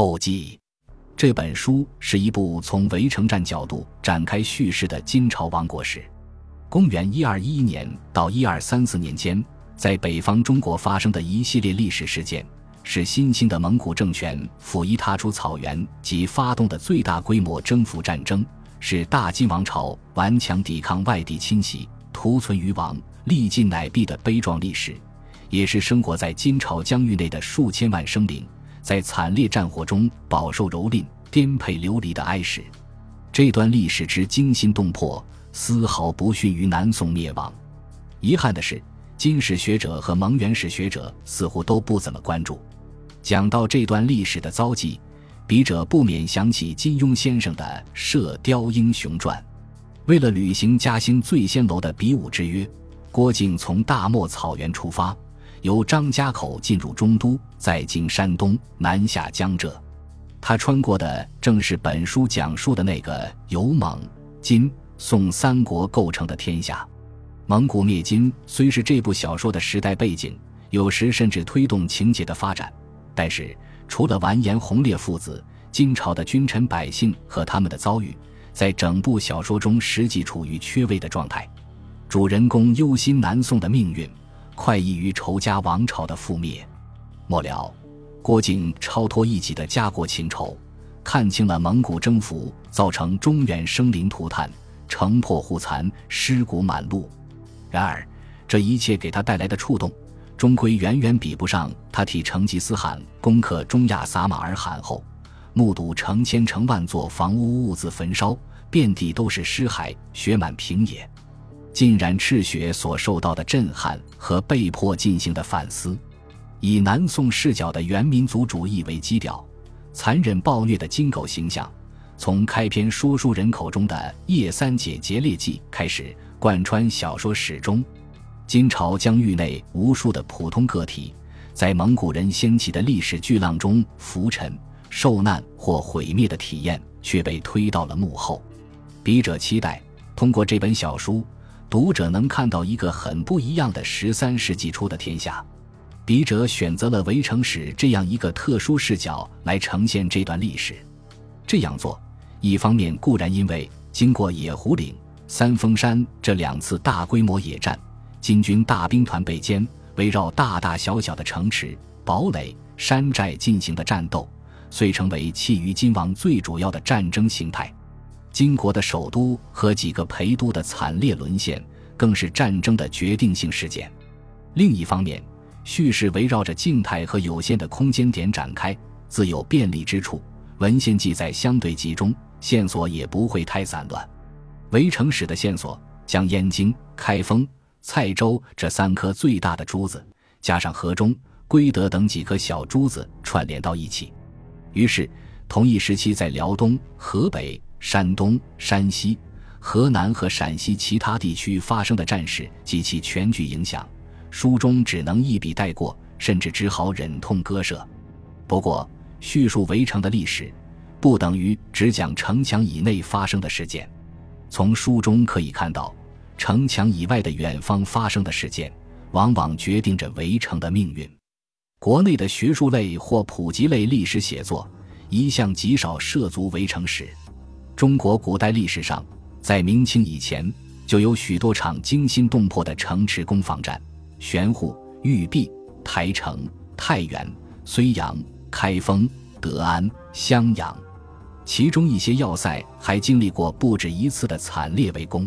后记这本书是一部从围城战角度展开叙事的金朝亡国史。公元一二一一年到一二三四年间，在北方中国发生的一系列历史事件，是新兴的蒙古政权甫一踏出草原及发动的最大规模征服战争，是大金王朝顽强抵抗外地侵袭、图存于亡、历尽乃毕的悲壮历史，也是生活在金朝疆域内的数千万生灵在惨烈战火中饱受蹂躏、颠沛流离的哀史。这段历史之惊心动魄。丝毫不逊于南宋灭亡。遗憾的是，金史学者和蒙元史学者似乎都不怎么关注。讲到这段历史的遭际，笔者不免想起金庸先生的《射雕英雄传》。为了履行嘉兴醉仙楼的比武之约，郭靖从大漠草原出发，由张家口进入中都，再经山东南下江浙。他穿过的正是本书讲述的那个由蒙、金。宋三国构成的天下，蒙古灭金虽是这部小说的时代背景，有时甚至推动情节的发展，但是除了完颜洪烈父子，金朝的君臣百姓和他们的遭遇，在整部小说中实际处于缺位的状态。主人公忧心南宋的命运，快意于仇家王朝的覆灭。末了，郭靖超脱一己的家国情仇，看清了蒙古征服造成中原生灵涂炭。城破户残，尸骨满路。然而，这一切给他带来的触动，终归远远比不上他替成吉思汗攻克中亚撒马尔罕后，目睹成千成万座房屋兀自焚烧，遍地都是尸骸，血满平野，浸染赤血所受到的震撼和被迫进行的反思。以南宋视角的原民族主义为基调，残忍暴虐的金狗形象。从开篇说书人口中的叶三姐劫猎记开始，贯穿小说始终。金朝疆域内无数的普通个体，在蒙古人掀起的历史巨浪中浮沉、受难或毁灭的体验，却被推到了幕后。笔者期待通过这本小书，读者能看到一个很不一样的十三世纪初的天下。笔者选择了围城史这样一个特殊视角来呈现这段历史，这样做。一方面固然因为经过野狐岭、三峰山这两次大规模野战，金军大兵团被歼，围绕大大小小的城池、堡垒、山寨进行的战斗，遂成为契于金王最主要的战争形态。金国的首都和几个陪都的惨烈沦陷，更是战争的决定性事件。另一方面，叙事围绕着静态和有限的空间点展开，自有便利之处，文献记载相对集中。线索也不会太散乱，围城史的线索将燕京、开封、蔡州这三颗最大的珠子，加上河中、归德等几颗小珠子串联到一起。于是，同一时期在辽东、河北、山东、山西、河南和陕西其他地区发生的战事及其全局影响，书中只能一笔带过，甚至只好忍痛割舍。不过，叙述围城的历史。不等于只讲城墙以内发生的事件。从书中可以看到，城墙以外的远方发生的事件，往往决定着围城的命运。国内的学术类或普及类历史写作，一向极少涉足围城史。中国古代历史上，在明清以前，就有许多场惊心动魄的城池攻防战：玄户、玉璧、台城、太原、睢阳、开封、德安、襄阳。其中一些要塞还经历过不止一次的惨烈围攻，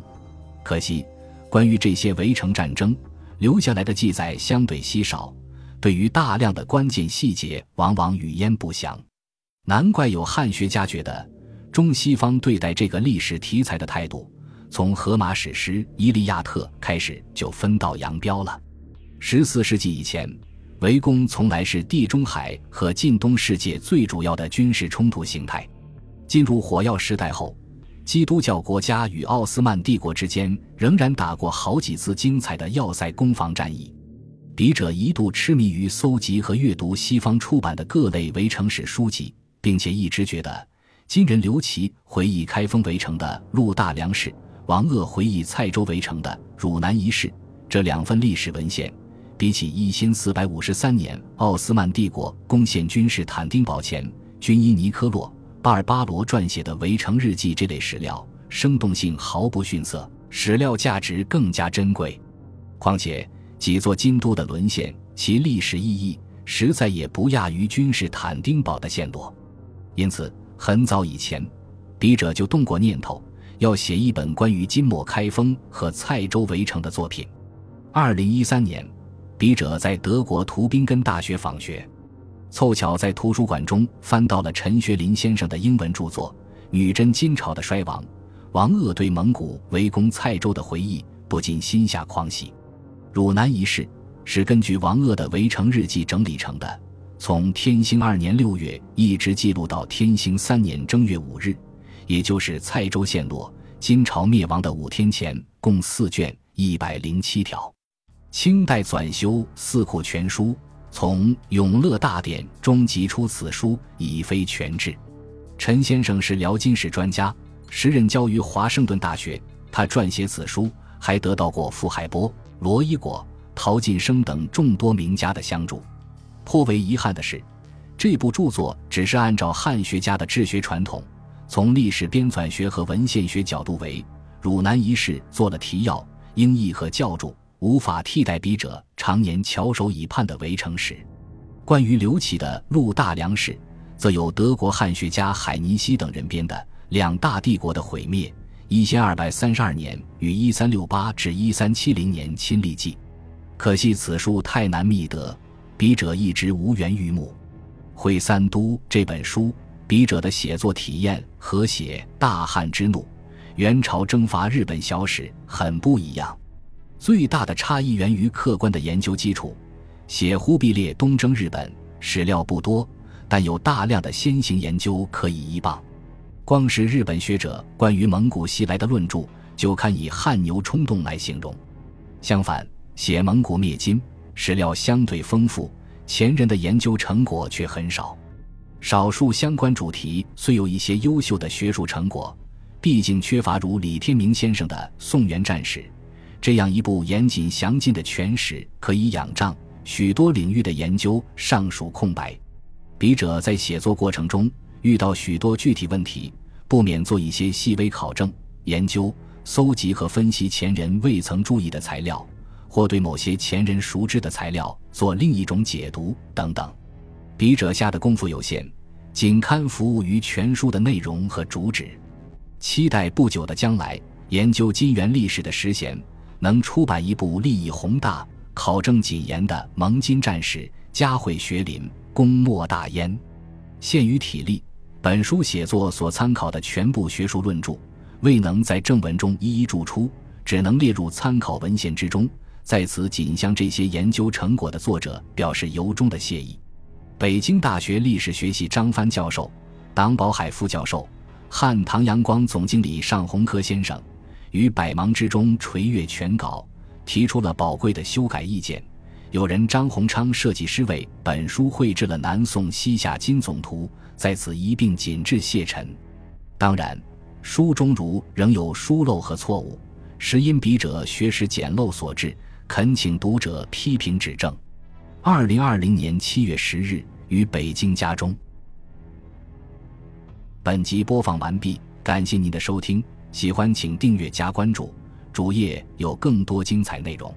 可惜，关于这些围城战争留下来的记载相对稀少，对于大量的关键细节往往语焉不详。难怪有汉学家觉得，中西方对待这个历史题材的态度，从荷马史诗《伊利亚特》开始就分道扬镳了。十四世纪以前，围攻从来是地中海和近东世界最主要的军事冲突形态。进入火药时代后，基督教国家与奥斯曼帝国之间仍然打过好几次精彩的要塞攻防战役。笔者一度痴迷于搜集和阅读西方出版的各类围城史书籍，并且一直觉得金人刘琦回忆开封围城的《陆大梁事》，王鄂回忆蔡州围城的《汝南一事》这两份历史文献，比起一千四百五十三年奥斯曼帝国攻陷君士坦丁堡前。军医尼科洛·巴尔巴罗撰写的《围城日记》这类史料，生动性毫不逊色，史料价值更加珍贵。况且几座京都的沦陷，其历史意义实在也不亚于君士坦丁堡的陷落。因此，很早以前，笔者就动过念头，要写一本关于金末开封和蔡州围城的作品。二零一三年，笔者在德国图宾根大学访学。凑巧在图书馆中翻到了陈学林先生的英文著作《女真金朝的衰亡》，王鄂对蒙古围攻蔡州的回忆，不禁心下狂喜。汝南一事是根据王鄂的围城日记整理成的，从天兴二年六月一直记录到天兴三年正月五日，也就是蔡州陷落、金朝灭亡的五天前，共四卷一百零七条。清代纂修《四库全书》。从《永乐大典》中辑出此书已非全志。陈先生是辽金史专家，时任教于华盛顿大学。他撰写此书，还得到过傅海波、罗伊果、陶晋生等众多名家的相助。颇为遗憾的是，这部著作只是按照汉学家的治学传统，从历史编纂学和文献学角度为汝南一事做了提要、英译和教注。无法替代笔者常年翘首以盼的围城史。关于刘启的《陆大梁史》，则有德国汉学家海尼希等人编的《两大帝国的毁灭》，一千二百三十二年与一三六八至一三七零年亲历记。可惜此书太难觅得，笔者一直无缘于目。《会三都》这本书，笔者的写作体验和写《大汉之怒》《元朝征伐日本小史》很不一样。最大的差异源于客观的研究基础。写忽必烈东征日本史料不多，但有大量的先行研究可以依傍。光是日本学者关于蒙古袭来的论著，就堪以汗牛充栋来形容。相反，写蒙古灭金史料相对丰富，前人的研究成果却很少。少数相关主题虽有一些优秀的学术成果，毕竟缺乏如李天明先生的《宋元战史》。这样一部严谨详尽的全史可以仰仗，许多领域的研究尚属空白。笔者在写作过程中遇到许多具体问题，不免做一些细微考证、研究、搜集和分析前人未曾注意的材料，或对某些前人熟知的材料做另一种解读等等。笔者下的功夫有限，仅堪服务于全书的内容和主旨。期待不久的将来，研究金元历史的实贤。能出版一部立意宏大、考证谨严的蒙金战史，嘉惠学林，功莫大焉。限于体力，本书写作所参考的全部学术论著，未能在正文中一一注出，只能列入参考文献之中。在此，仅向这些研究成果的作者表示由衷的谢意。北京大学历史学系张帆教授、党宝海副教授、汉唐阳光总经理尚洪科先生。于百忙之中垂阅全稿，提出了宝贵的修改意见。有人张鸿昌设计师为本书绘制了南宋西夏金总图，在此一并谨致谢忱。当然，书中如仍有疏漏和错误，实因笔者学识简陋所致，恳请读者批评指正。二零二零年七月十日，于北京家中。本集播放完毕，感谢您的收听。喜欢请订阅加关注，主页有更多精彩内容。